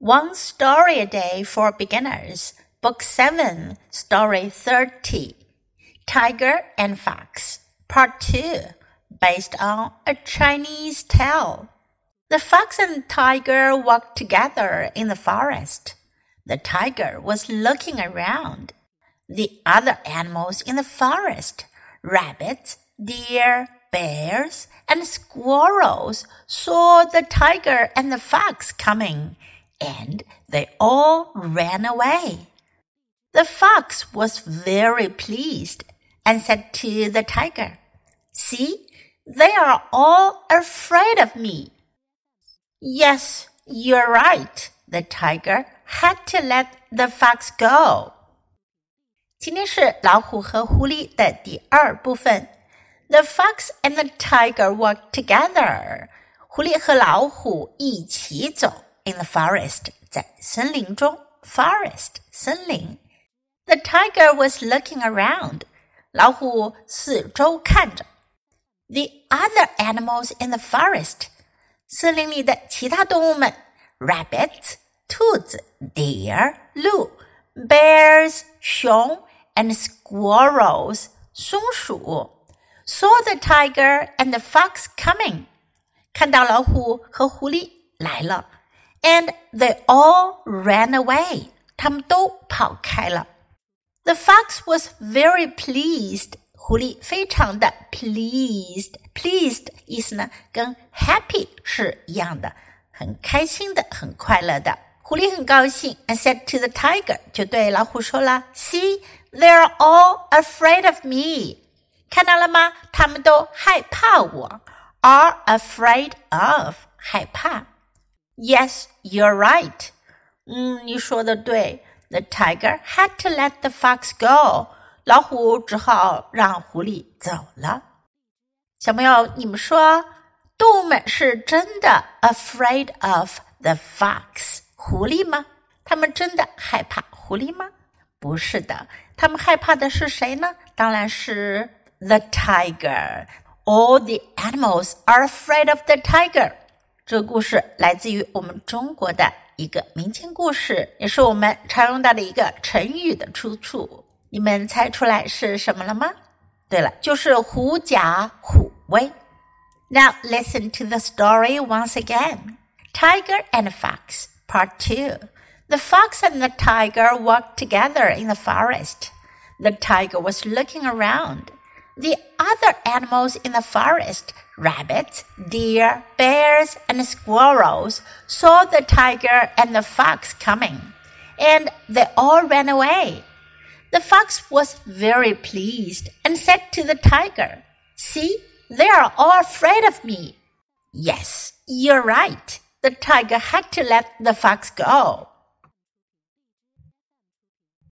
One Story a Day for Beginners, Book 7, Story 30. Tiger and Fox, Part 2, based on a Chinese tale. The fox and tiger walked together in the forest. The tiger was looking around. The other animals in the forest, rabbits, deer, bears, and squirrels, saw the tiger and the fox coming and they all ran away. The fox was very pleased and said to the tiger, See, they are all afraid of me. Yes, you're right. The tiger had to let the fox go. 今天是老虎和狐狸的第二部分。The fox and the tiger walked together. 狐狸和老虎一起走。 in the forest 在森林中 forest 森林。The tiger was looking around. 老虎四周看着。The other animals in the forest 森林里的其他动物们，rabbits 兔子，deer 鹿，bears 熊，and squirrels 松鼠，saw the tiger and the fox coming 看到老虎和狐狸来了。 and they all ran away. 他们都跑开了。The fox was very pleased. 狐狸非常的 pleased。pleased 意思呢，跟 happy 是一样的，很开心的，很快乐的。狐狸很高兴，and said to the tiger，就对老虎说了：“See, they're all afraid of me。看到了吗？他们都害怕我。Are afraid of 害怕。” Yes, you're right. 嗯，你说的对。The tiger had to let the fox go. 老虎只好让狐狸走了。小朋友，你们说，动物们是真的 afraid of the fox 狐狸吗？他们真的害怕狐狸吗？不是的，他们害怕的是谁呢？当然是 the tiger. All the animals are afraid of the tiger. 这个故事来自于我们中国的一个民间故事，也是我们常用到的一个成语的出处。你们猜出来是什么了吗？对了，就是狐假虎威。Now listen to the story once again. Tiger and Fox, Part 2. The fox and the tiger walked together in the forest. The tiger was looking around. The other animals in the forest, rabbits, deer, bears, and squirrels, saw the tiger and the fox coming, and they all ran away. The fox was very pleased and said to the tiger, See, they are all afraid of me. Yes, you're right. The tiger had to let the fox go.